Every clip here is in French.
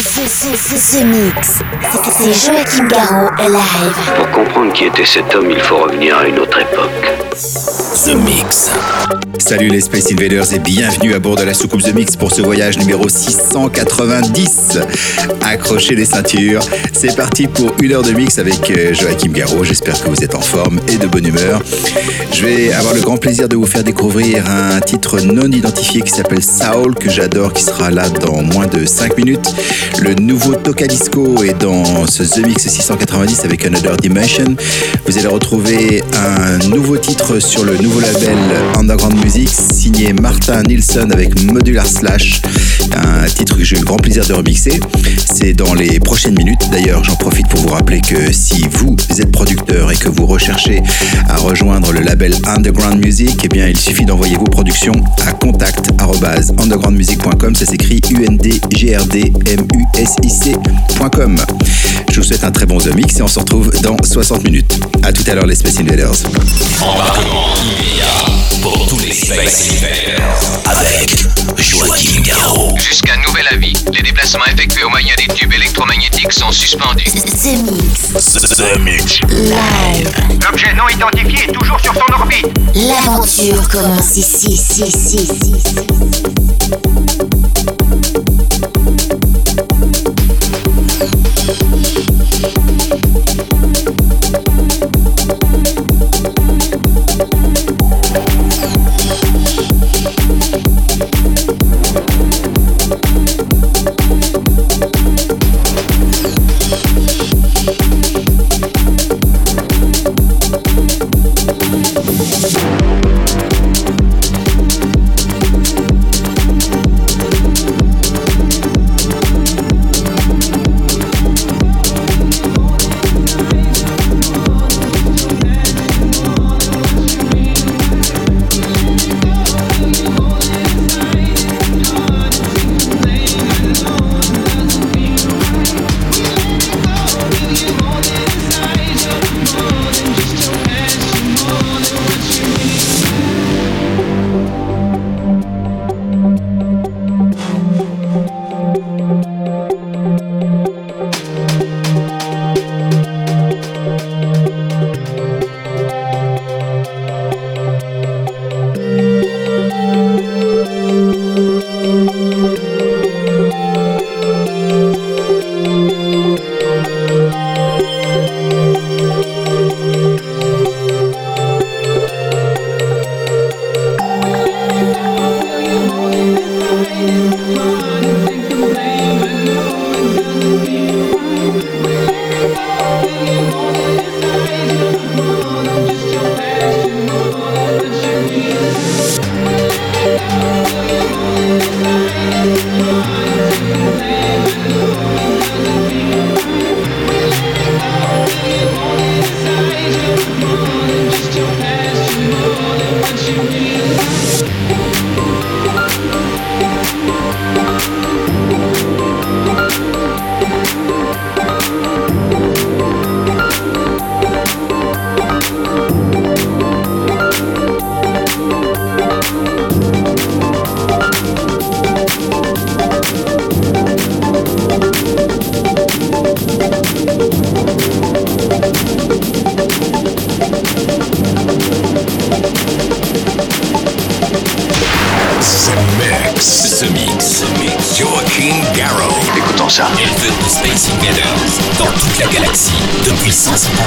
The, the Mix. C'est Joachim Garraud live. Pour comprendre qui était cet homme, il faut revenir à une autre époque. The Mix. Salut les Space Invaders et bienvenue à bord de la soucoupe The Mix pour ce voyage numéro 690. Accrochez les ceintures, c'est parti pour une heure de mix avec euh, Joachim Garraud. J'espère que vous êtes en forme et de bonne humeur. Je vais avoir le grand plaisir de vous faire découvrir un titre non identifié qui s'appelle Saul, que j'adore, qui sera là dans moins de 5 minutes. Le nouveau Toka Disco est dans ce The Mix 690 avec Another Dimension. Vous allez retrouver un nouveau titre sur le nouveau label Underground Music signé Martin Nilsson avec Modular Slash, un titre que j'ai eu le grand plaisir de remixer. C'est dans les prochaines minutes. D'ailleurs, j'en profite pour vous rappeler que si vous êtes producteur et que vous recherchez à rejoindre le label Underground Music, eh bien, il suffit d'envoyer vos productions à contact@undergroundmusic.com. Ça s'écrit U N D G R D M U Je vous souhaite un très bon The Mix et on se retrouve dans 60 minutes. À tout à l'heure les Space Invaders. Embarquement immédiat pour tous les Space Invaders. Avec Joachim Garraud. Jusqu'à nouvel avis, les déplacements effectués au moyen des tubes électromagnétiques sont suspendus. The Mix. The Mix. Live. L'objet non identifié est toujours sur son orbite. L'aventure commence ici, ici, ici, ici.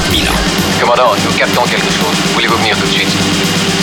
Depuis 150 000 ans. Commandant, nous captons quelque chose. Voulez-vous venir tout de suite?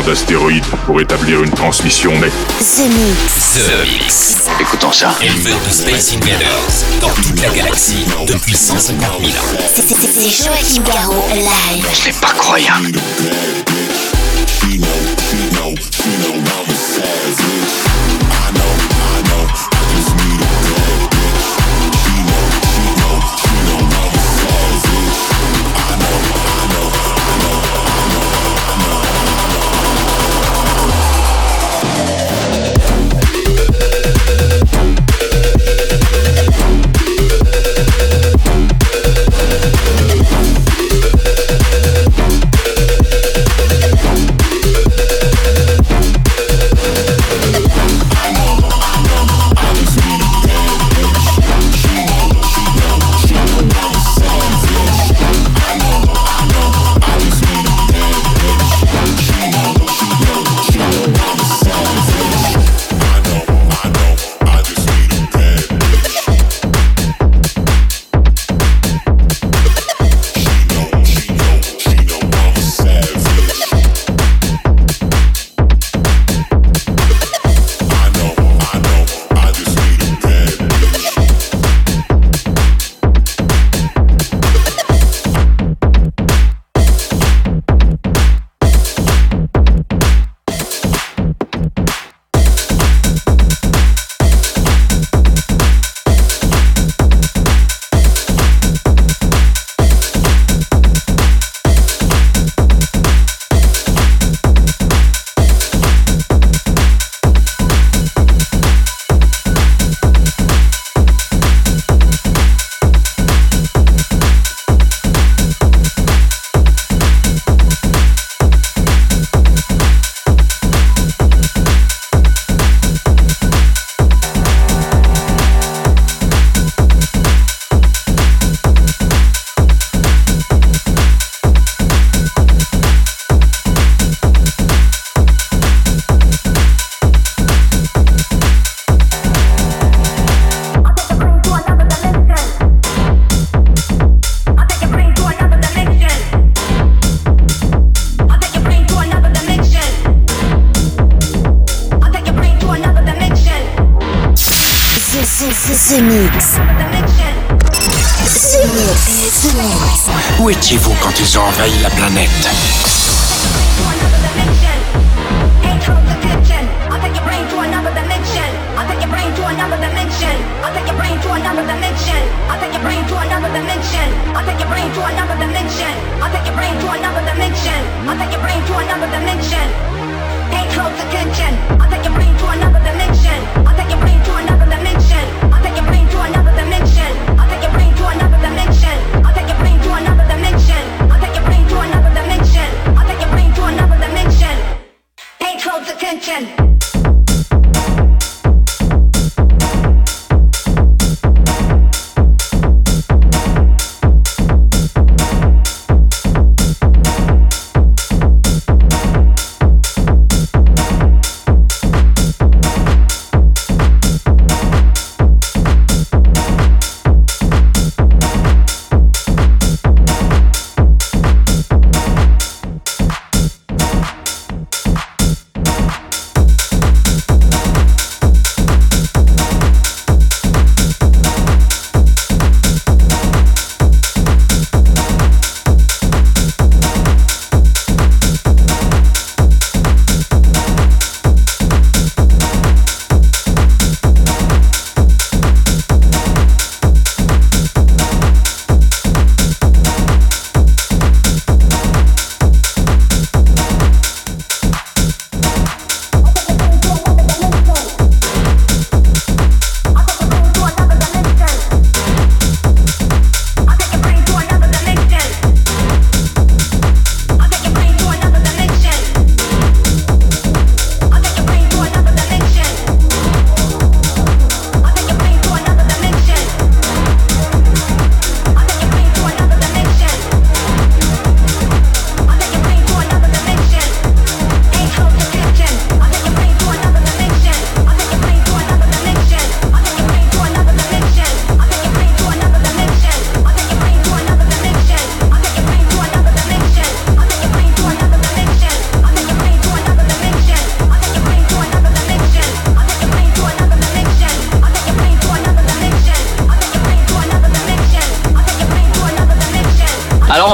Champ d'astéroïdes pour établir une transmission nette. The Mix. The Mix. Écoutons ça. Éleveur de Space Invaders dans toute la galaxie depuis 150 000 ans. C'est Joachim Garraud live. C'est pas croyable.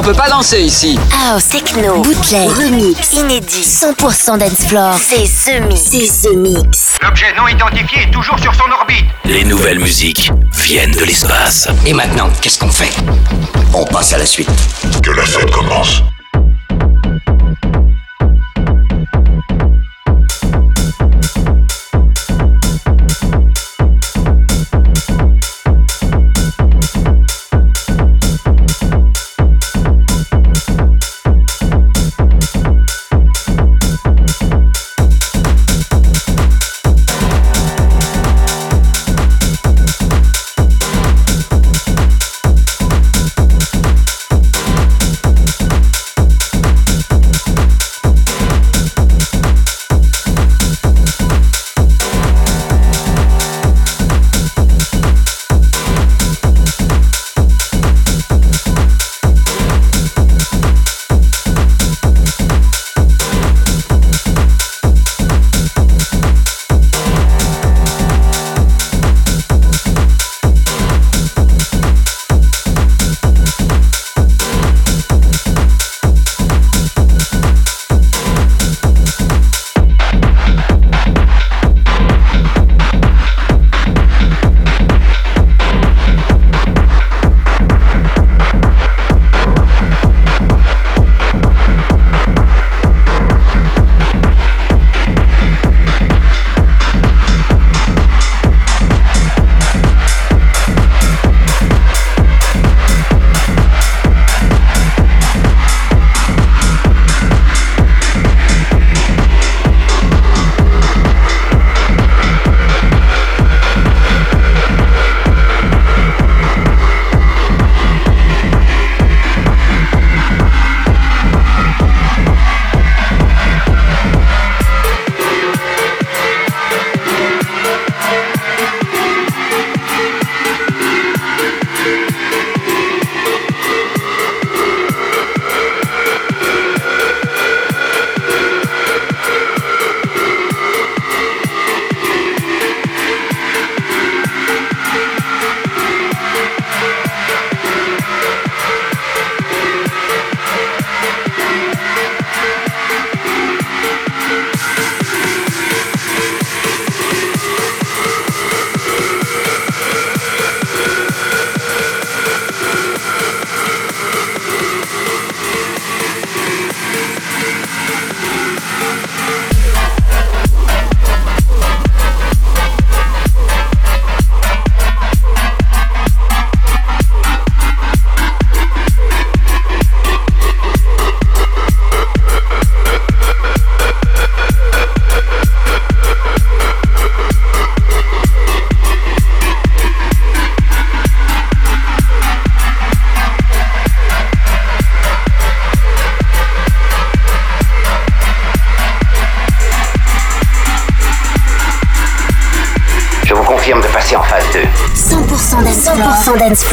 Peut pas danser ici. House, techno, bootleg, remix, inédit, 100% dance floor. C'est The Mix. C'est The Mix. L'objet non identifié est toujours sur son orbite. Les nouvelles musiques viennent de l'espace. Et maintenant, qu'est-ce qu'on fait? On passe à la suite. Que la fête commence.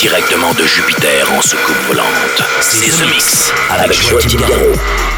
directement de Jupiter en soucoupe volante. C'est The Mix avec Joachim Garraud.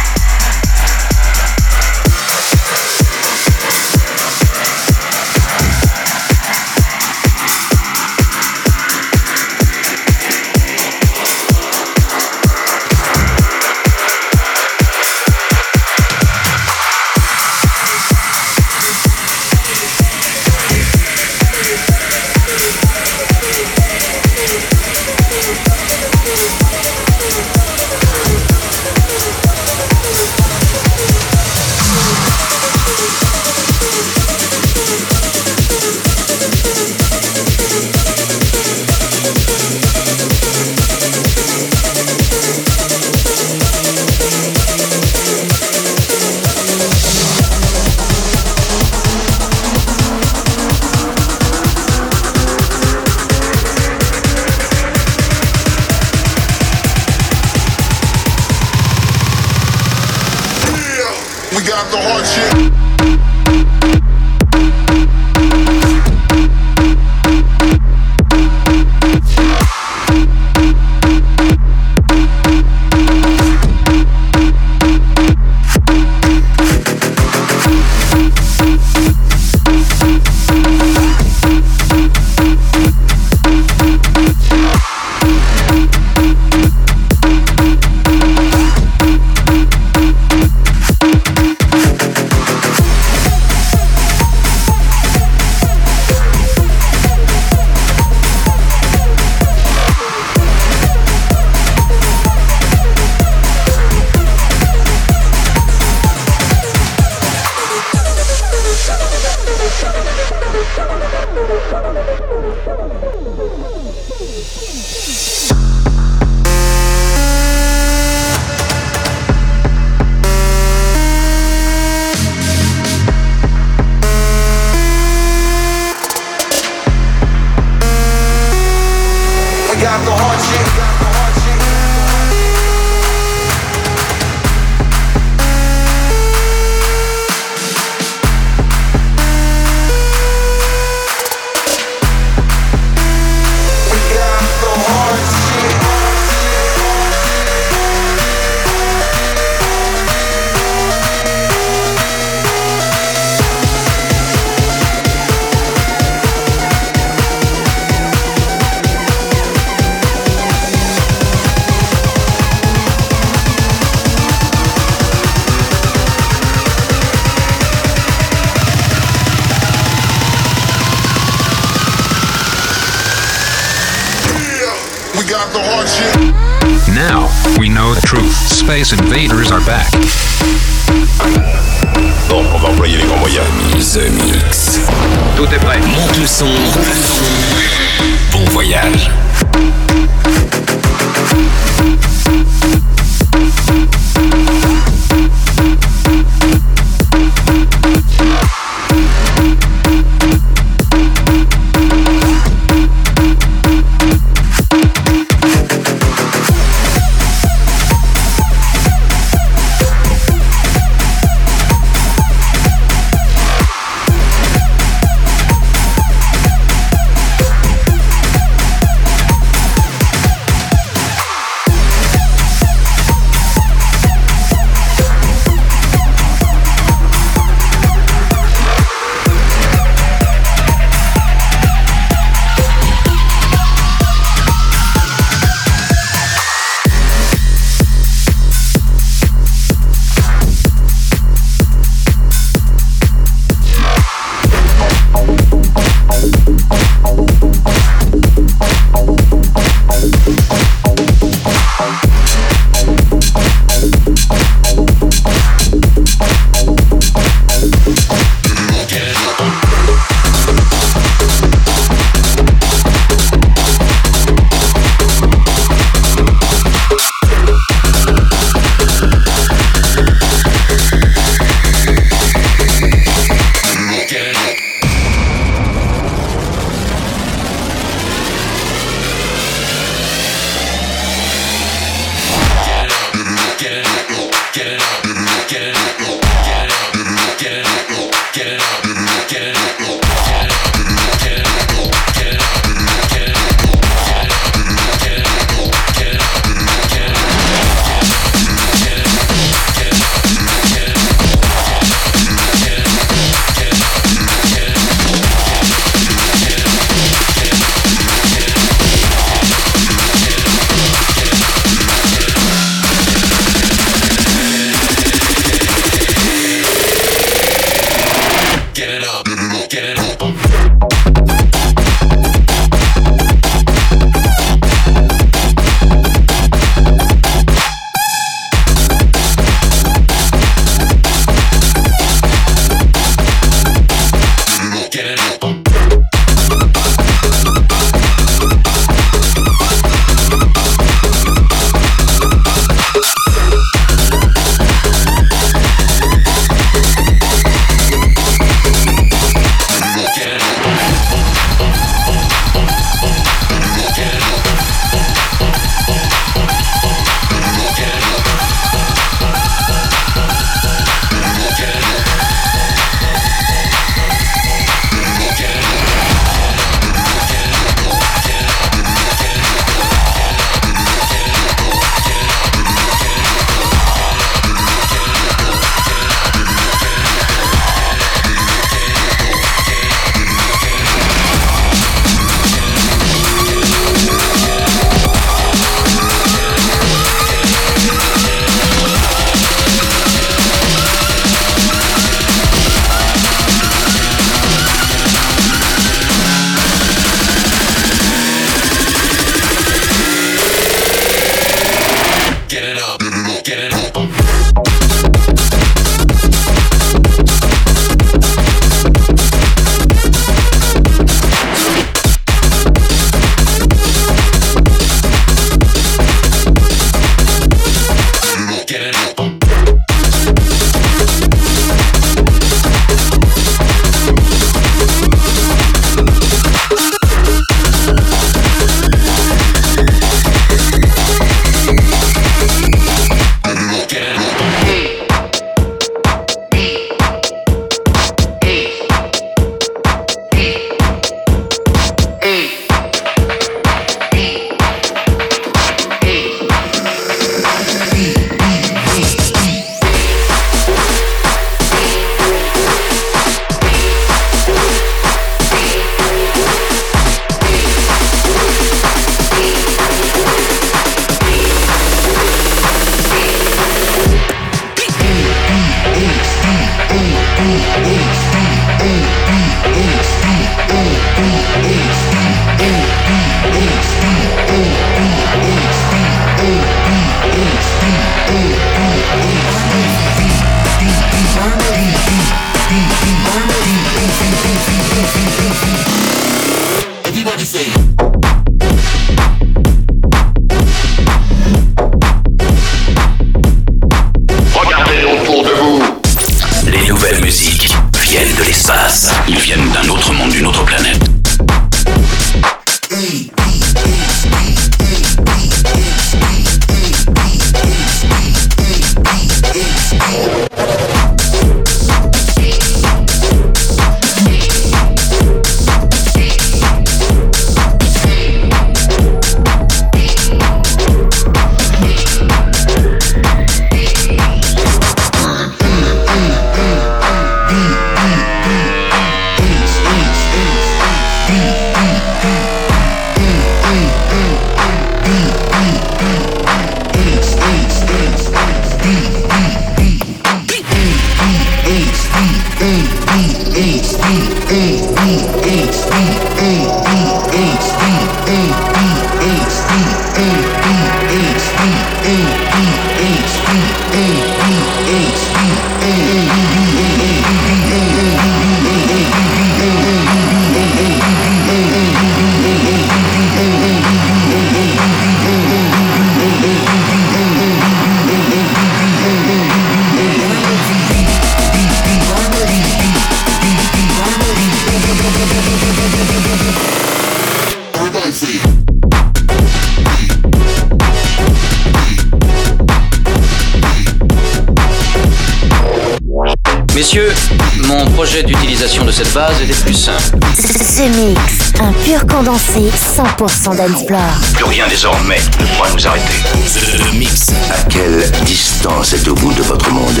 L'utilisation de cette base était plus simple. Ce mix, un pur condensé 100% d'Ensplore. Plus rien désormais ne pourra nous arrêter. The Mix. À quelle distance est au bout de votre monde?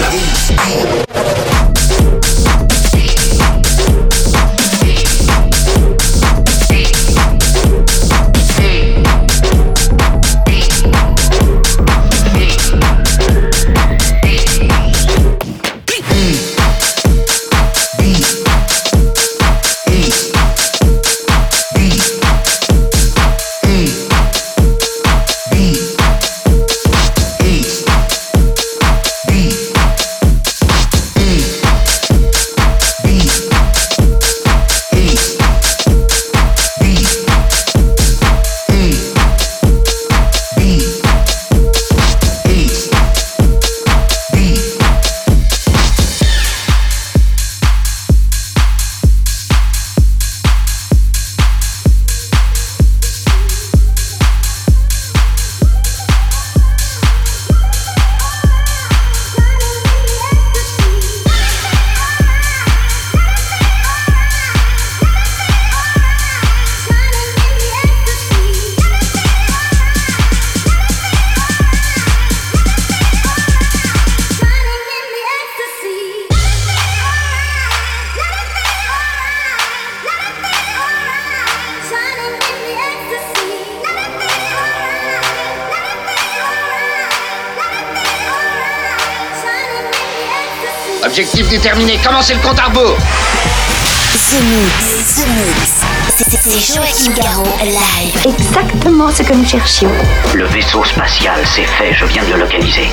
Objectif déterminé, commencez le compte à rebours The Mix, The Mix. C'est Joachim Garraud live. Exactement ce que nous cherchions. Le vaisseau spatial, c'est fait, je viens de le localiser.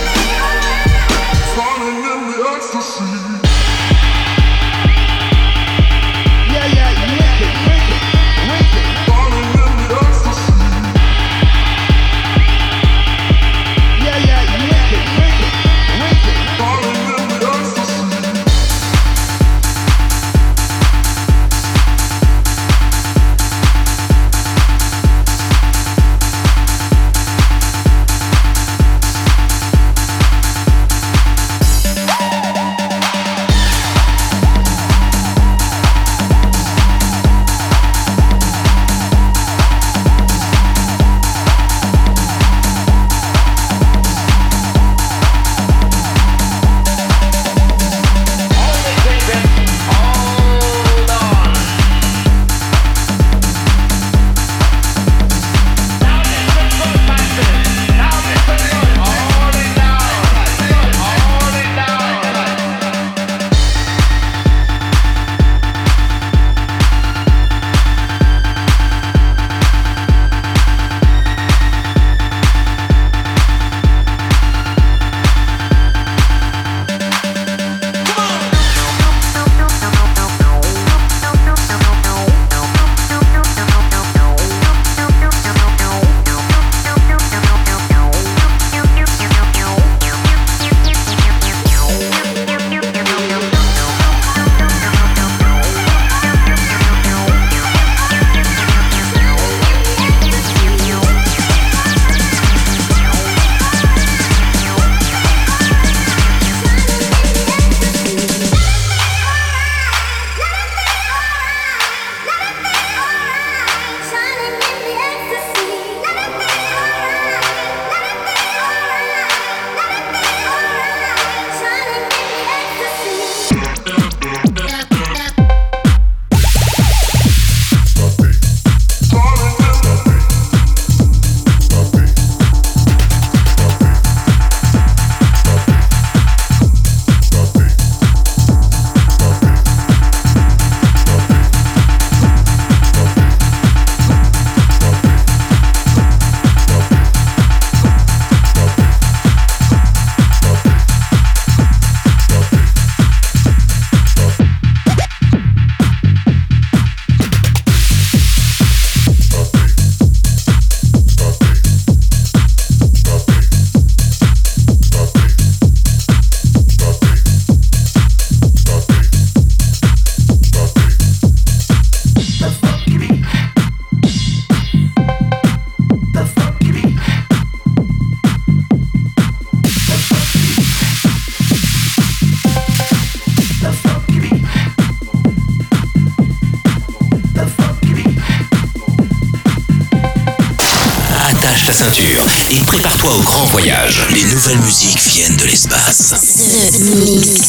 L'espace. The Mix.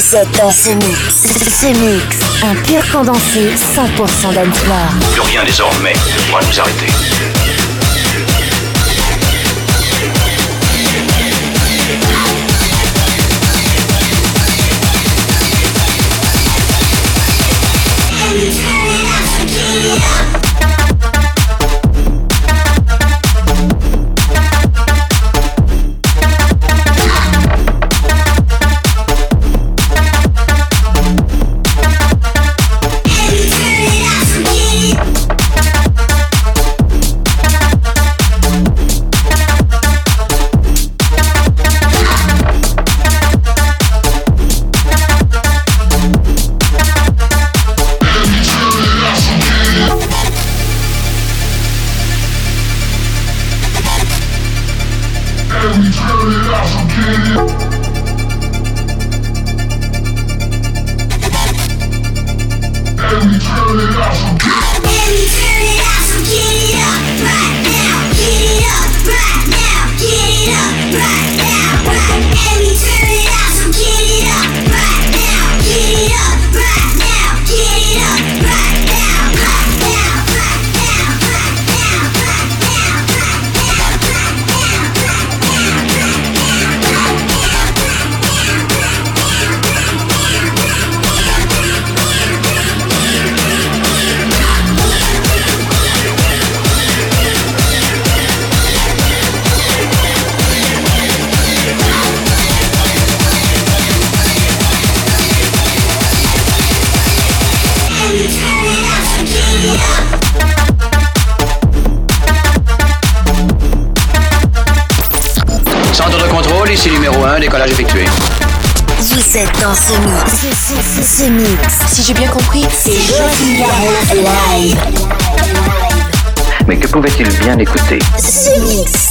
C'est ans. Ce mix. Mix. Un pur condensé 100% d'Anne Plus rien désormais ne pourra nous arrêter. Dans ce mix. Ce, mix. Si j'ai bien compris, c'est Joachim live. Mais que pouvait-il bien écouter? Ce mix.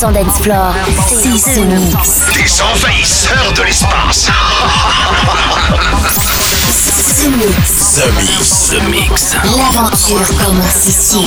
100% dance floor. C'est ce mix. Des envahisseurs de l'espace. The Mix. The Mix. The Mix. L'aventure commence ici.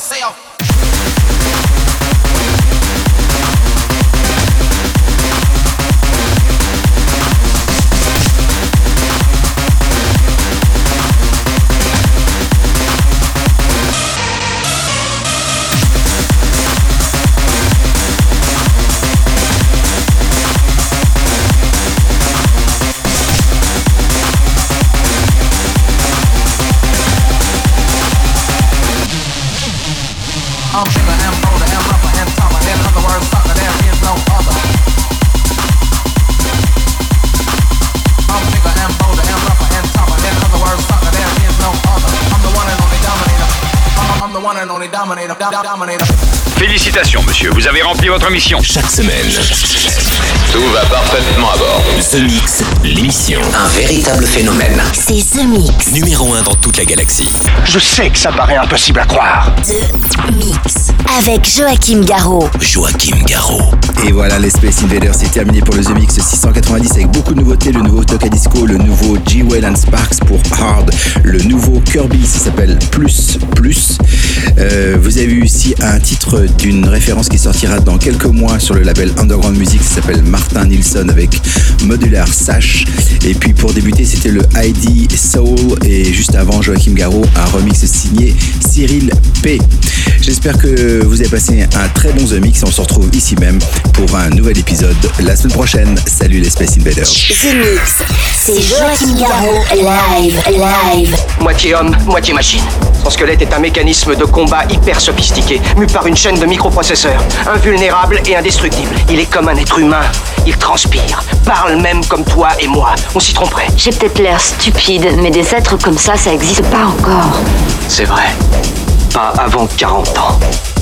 yourself. dominate. Félicitations, monsieur. Vous avez rempli votre mission. Chaque semaine, Tout va parfaitement à bord. The Mix, l'émission. Un véritable phénomène. C'est The Mix. Numéro 1 dans toute la galaxie. Je sais que ça paraît impossible à croire. The Mix. Avec Joachim Garraud. Joachim Garraud. Et voilà, les Space Invaders, c'est terminé pour le The Mix 690 avec beaucoup de nouveautés. Le nouveau Toka Disco, le nouveau G-Well and Sparks pour Hard, le nouveau Kirby, ça s'appelle Plus Plus. Euh, vous avez eu ici un titre d'une référence qui sortira dans quelques mois sur le label Underground Music, ça s'appelle Martin Nilsson avec Modular Sash. Et puis pour débuter, c'était le ID Soul et juste avant Joachim Garraud, un remix signé Cyril P. J'espère que vous avez passé un très bon The Mix. On se retrouve ici même pour un nouvel épisode la semaine prochaine. Salut les Space Invaders. The Mix. C'est Joachim Garraud. Live, live. Moitié homme, moitié machine. Son squelette est un mécanisme de combat hyper sophistiqué, mu par une chaîne de microprocesseurs, invulnérable et indestructible. Il est comme un être humain. Il transpire, parle même comme toi et moi. On s'y tromperait. J'ai peut-être l'air stupide, mais des êtres comme ça, ça existe pas encore. C'est vrai. Pas avant 40 ans.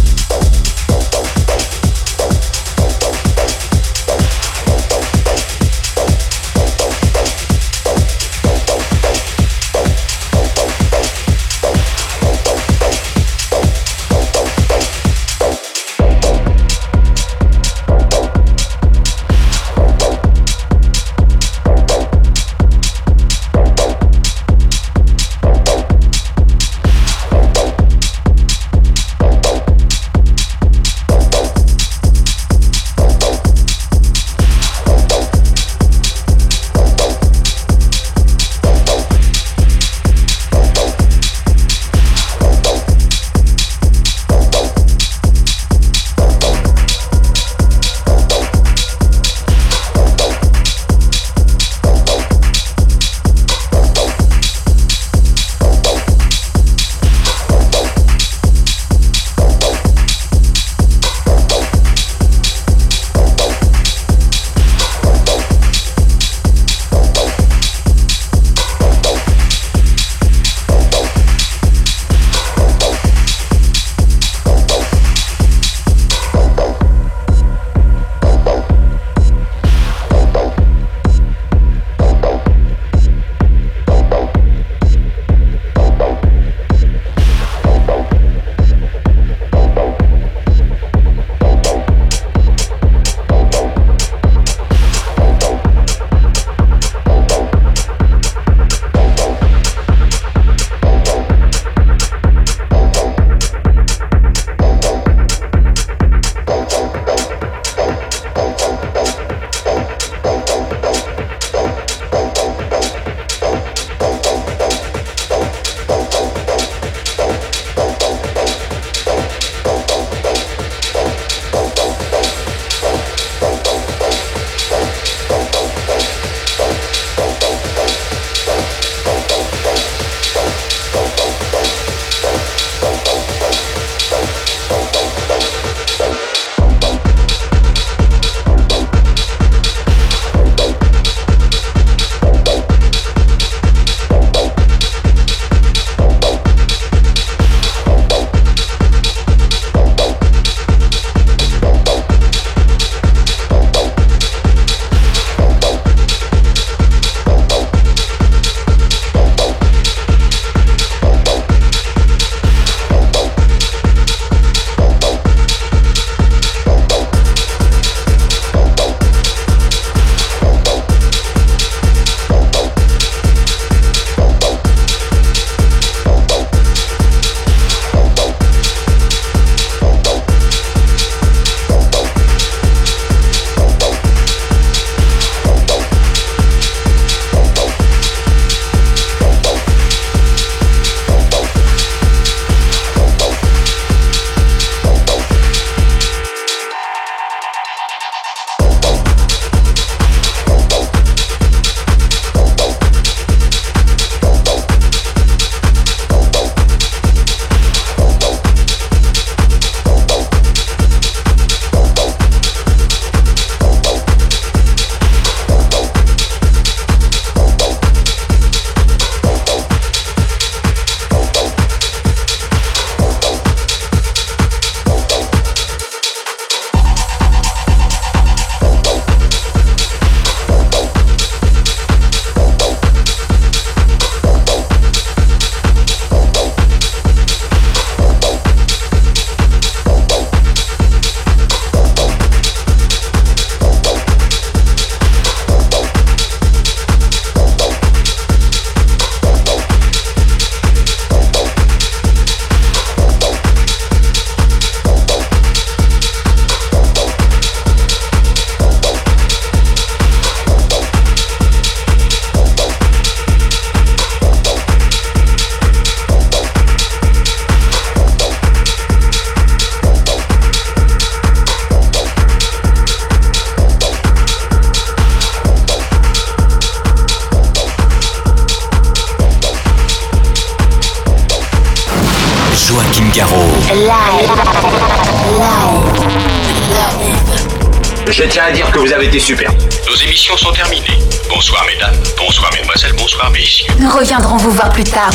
Nous reviendrons vous voir plus tard.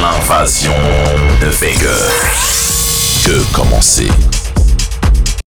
L'invasion que commencer.